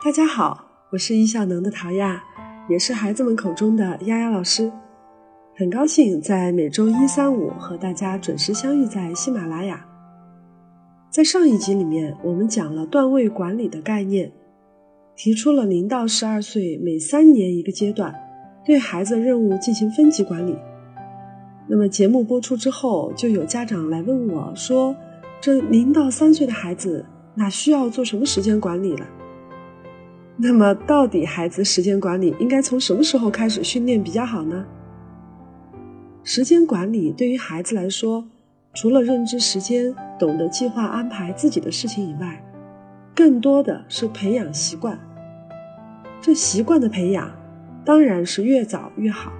大家好，我是易效能的陶亚，也是孩子们口中的丫丫老师。很高兴在每周一、三、五和大家准时相遇在喜马拉雅。在上一集里面，我们讲了段位管理的概念，提出了零到十二岁每三年一个阶段对孩子任务进行分级管理。那么节目播出之后，就有家长来问我说：“这零到三岁的孩子，哪需要做什么时间管理了？”那么，到底孩子时间管理应该从什么时候开始训练比较好呢？时间管理对于孩子来说，除了认知时间、懂得计划安排自己的事情以外，更多的是培养习惯。这习惯的培养，当然是越早越好。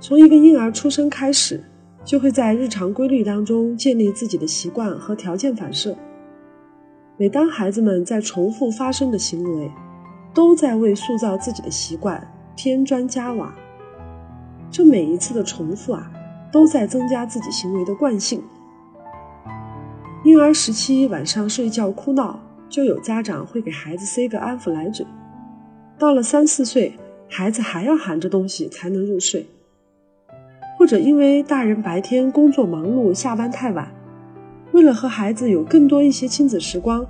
从一个婴儿出生开始，就会在日常规律当中建立自己的习惯和条件反射。每当孩子们在重复发生的行为，都在为塑造自己的习惯添砖加瓦。这每一次的重复啊，都在增加自己行为的惯性。婴儿时期晚上睡觉哭闹，就有家长会给孩子塞个安抚奶嘴。到了三四岁，孩子还要含着东西才能入睡。或者因为大人白天工作忙碌，下班太晚。为了和孩子有更多一些亲子时光，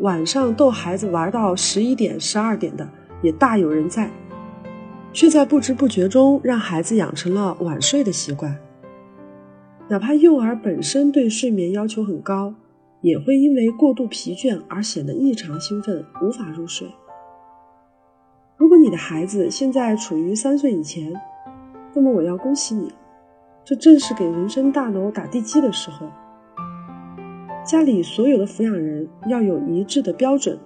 晚上逗孩子玩到十一点、十二点的也大有人在，却在不知不觉中让孩子养成了晚睡的习惯。哪怕幼儿本身对睡眠要求很高，也会因为过度疲倦而显得异常兴奋，无法入睡。如果你的孩子现在处于三岁以前，那么我要恭喜你，这正是给人生大楼打地基的时候。家里所有的抚养人要有一致的标准，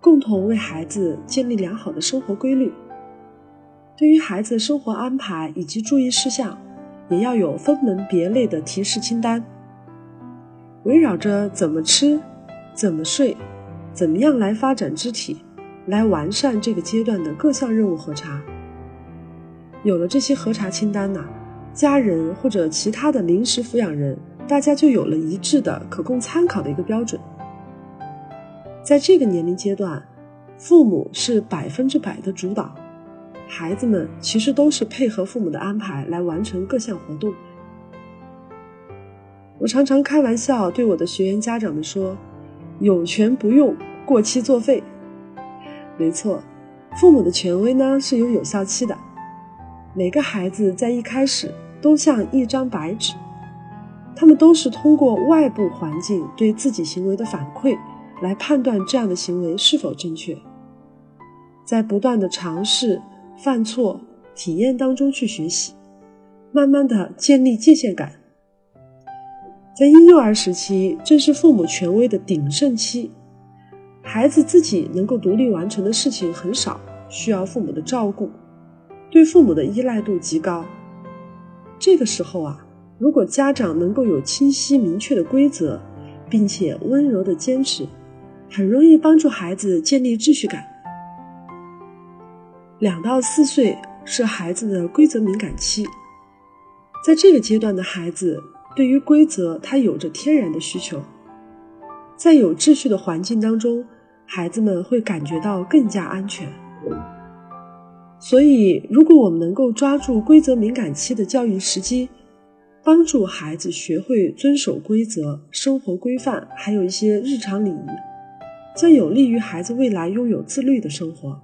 共同为孩子建立良好的生活规律。对于孩子生活安排以及注意事项，也要有分门别类的提示清单。围绕着怎么吃、怎么睡、怎么样来发展肢体，来完善这个阶段的各项任务核查。有了这些核查清单呢，家人或者其他的临时抚养人。大家就有了一致的可供参考的一个标准。在这个年龄阶段，父母是百分之百的主导，孩子们其实都是配合父母的安排来完成各项活动。我常常开玩笑对我的学员家长们说：“有权不用，过期作废。”没错，父母的权威呢是有有效期的。每个孩子在一开始都像一张白纸。他们都是通过外部环境对自己行为的反馈来判断这样的行为是否正确，在不断的尝试、犯错、体验当中去学习，慢慢的建立界限感。在婴幼儿时期，正是父母权威的鼎盛期，孩子自己能够独立完成的事情很少，需要父母的照顾，对父母的依赖度极高。这个时候啊。如果家长能够有清晰明确的规则，并且温柔的坚持，很容易帮助孩子建立秩序感。两到四岁是孩子的规则敏感期，在这个阶段的孩子对于规则他有着天然的需求，在有秩序的环境当中，孩子们会感觉到更加安全。所以，如果我们能够抓住规则敏感期的教育时机，帮助孩子学会遵守规则、生活规范，还有一些日常礼仪，将有利于孩子未来拥有自律的生活。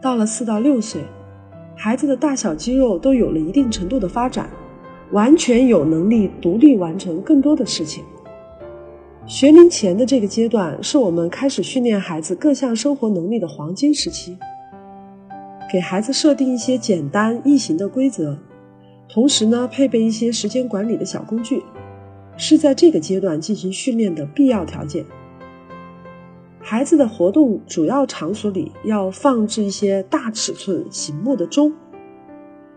到了四到六岁，孩子的大小肌肉都有了一定程度的发展，完全有能力独立完成更多的事情。学龄前的这个阶段，是我们开始训练孩子各项生活能力的黄金时期。给孩子设定一些简单易行的规则。同时呢，配备一些时间管理的小工具，是在这个阶段进行训练的必要条件。孩子的活动主要场所里要放置一些大尺寸醒目的钟。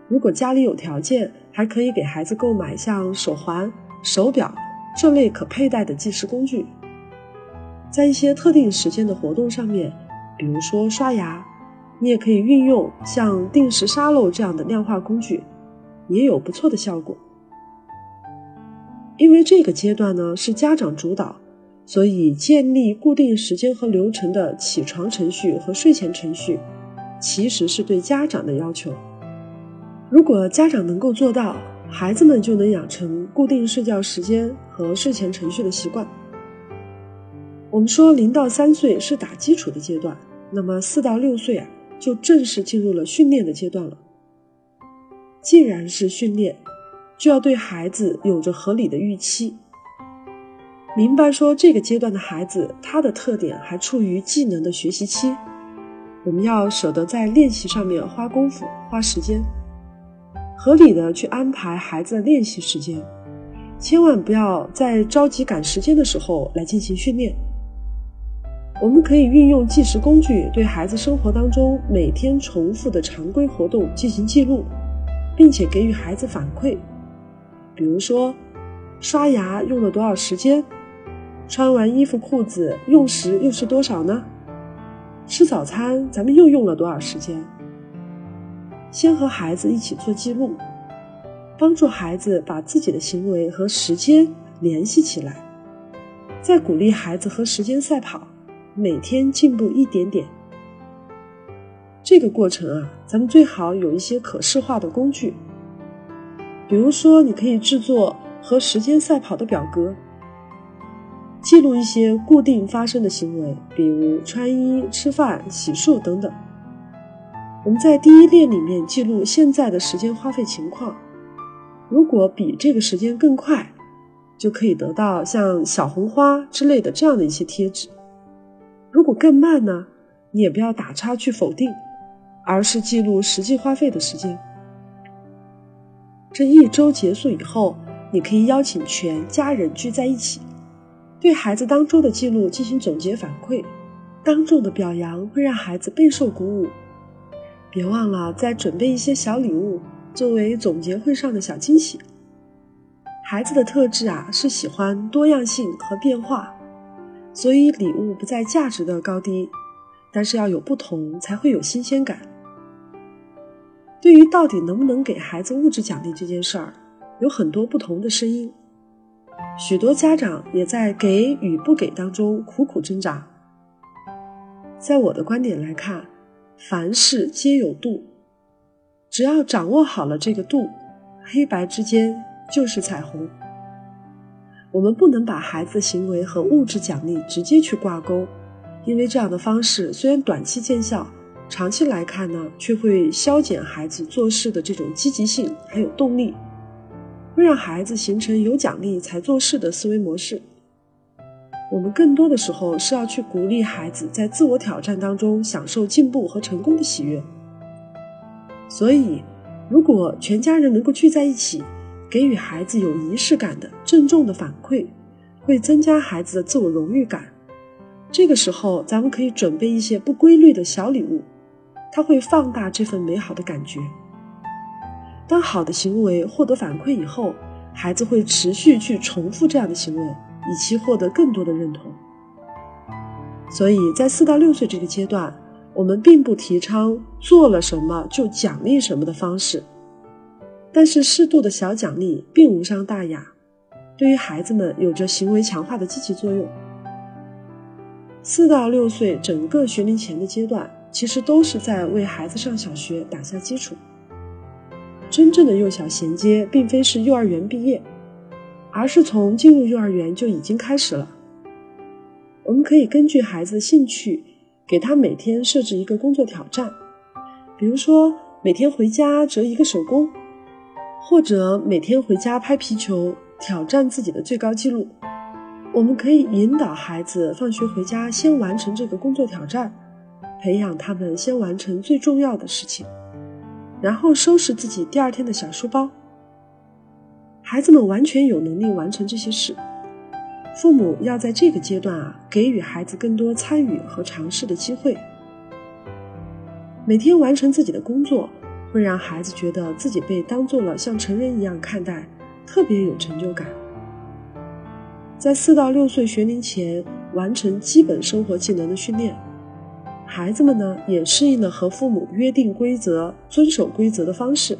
如果家里有条件，还可以给孩子购买像手环、手表这类可佩戴的计时工具。在一些特定时间的活动上面，比如说刷牙，你也可以运用像定时沙漏这样的量化工具。也有不错的效果，因为这个阶段呢是家长主导，所以建立固定时间和流程的起床程序和睡前程序，其实是对家长的要求。如果家长能够做到，孩子们就能养成固定睡觉时间和睡前程序的习惯。我们说零到三岁是打基础的阶段，那么四到六岁啊，就正式进入了训练的阶段了。既然是训练，就要对孩子有着合理的预期，明白说这个阶段的孩子他的特点还处于技能的学习期，我们要舍得在练习上面花功夫、花时间。合理的去安排孩子的练习时间，千万不要在着急赶时间的时候来进行训练。我们可以运用计时工具，对孩子生活当中每天重复的常规活动进行记录，并且给予孩子反馈。比如说，刷牙用了多少时间？穿完衣服裤子用时又是多少呢？吃早餐咱们又用了多少时间？先和孩子一起做记录，帮助孩子把自己的行为和时间联系起来，再鼓励孩子和时间赛跑，每天进步一点点。这个过程啊，咱们最好有一些可视化的工具，比如说，你可以制作和时间赛跑的表格，记录一些固定发生的行为，比如穿衣、吃饭、洗漱等等。我们在第一列里面记录现在的时间花费情况，如果比这个时间更快，就可以得到像小红花之类的这样的一些贴纸。如果更慢呢，你也不要打叉去否定，而是记录实际花费的时间。这一周结束以后，你可以邀请全家人聚在一起，对孩子当周的记录进行总结反馈，当众的表扬会让孩子备受鼓舞。别忘了再准备一些小礼物，作为总结会上的小惊喜。孩子的特质啊是喜欢多样性和变化，所以礼物不在价值的高低，但是要有不同才会有新鲜感。对于到底能不能给孩子物质奖励这件事儿，有很多不同的声音，许多家长也在给与不给当中苦苦挣扎。在我的观点来看。凡事皆有度，只要掌握好了这个度，黑白之间就是彩虹。我们不能把孩子行为和物质奖励直接去挂钩，因为这样的方式虽然短期见效，长期来看呢，却会消减孩子做事的这种积极性还有动力，会让孩子形成有奖励才做事的思维模式。我们更多的时候是要去鼓励孩子在自我挑战当中享受进步和成功的喜悦。所以，如果全家人能够聚在一起，给予孩子有仪式感的郑重的反馈，会增加孩子的自我荣誉感。这个时候，咱们可以准备一些不规律的小礼物，它会放大这份美好的感觉。当好的行为获得反馈以后，孩子会持续去重复这样的行为。以期获得更多的认同，所以在四到六岁这个阶段，我们并不提倡做了什么就奖励什么的方式，但是适度的小奖励并无伤大雅，对于孩子们有着行为强化的积极作用。四到六岁整个学龄前的阶段，其实都是在为孩子上小学打下基础。真正的幼小衔接，并非是幼儿园毕业。而是从进入幼儿园就已经开始了。我们可以根据孩子的兴趣，给他每天设置一个工作挑战，比如说每天回家折一个手工，或者每天回家拍皮球，挑战自己的最高纪录。我们可以引导孩子放学回家先完成这个工作挑战，培养他们先完成最重要的事情，然后收拾自己第二天的小书包。孩子们完全有能力完成这些事，父母要在这个阶段啊，给予孩子更多参与和尝试的机会。每天完成自己的工作，会让孩子觉得自己被当做了像成人一样看待，特别有成就感。在四到六岁学龄前完成基本生活技能的训练，孩子们呢也适应了和父母约定规则、遵守规则的方式。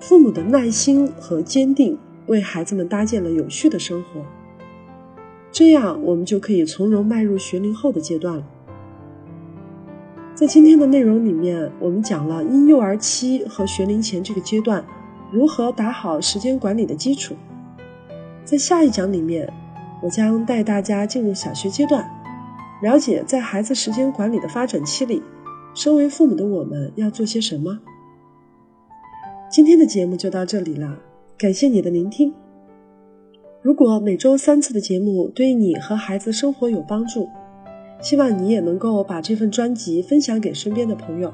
父母的耐心和坚定为孩子们搭建了有序的生活。这样我们就可以从容迈入学龄后的阶段了。在今天的内容里面，我们讲了婴幼儿期和学龄前这个阶段如何打好时间管理的基础。在下一讲里面，我将带大家进入小学阶段，了解在孩子时间管理的发展期里，身为父母的我们要做些什么。今天的节目就到这里了，感谢你的聆听。如果每周三次的节目对你和孩子生活有帮助，希望你也能够把这份专辑分享给身边的朋友。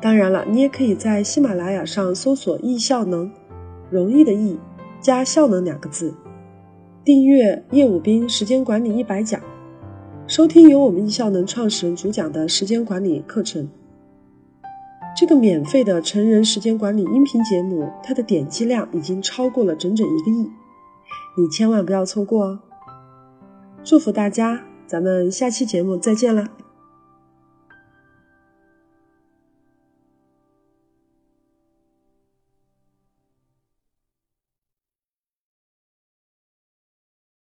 当然了，你也可以在喜马拉雅上搜索“易效能”，容易的易加效能两个字，订阅叶武斌时间管理一百讲，收听由我们易效能创始人主讲的时间管理课程。这个免费的成人时间管理音频节目，它的点击量已经超过了整整一个亿。你千万不要错过哦！祝福大家，咱们下期节目再见了。